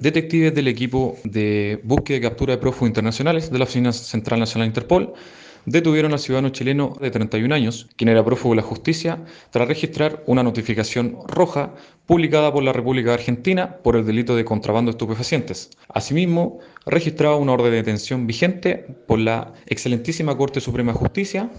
detectives del equipo de búsqueda y captura de prófugos internacionales de la Oficina Central Nacional Interpol detuvieron al ciudadano chileno de 31 años, quien era prófugo de la justicia, tras registrar una notificación roja publicada por la República Argentina por el delito de contrabando de estupefacientes. Asimismo, registraba una orden de detención vigente por la excelentísima Corte Suprema de Justicia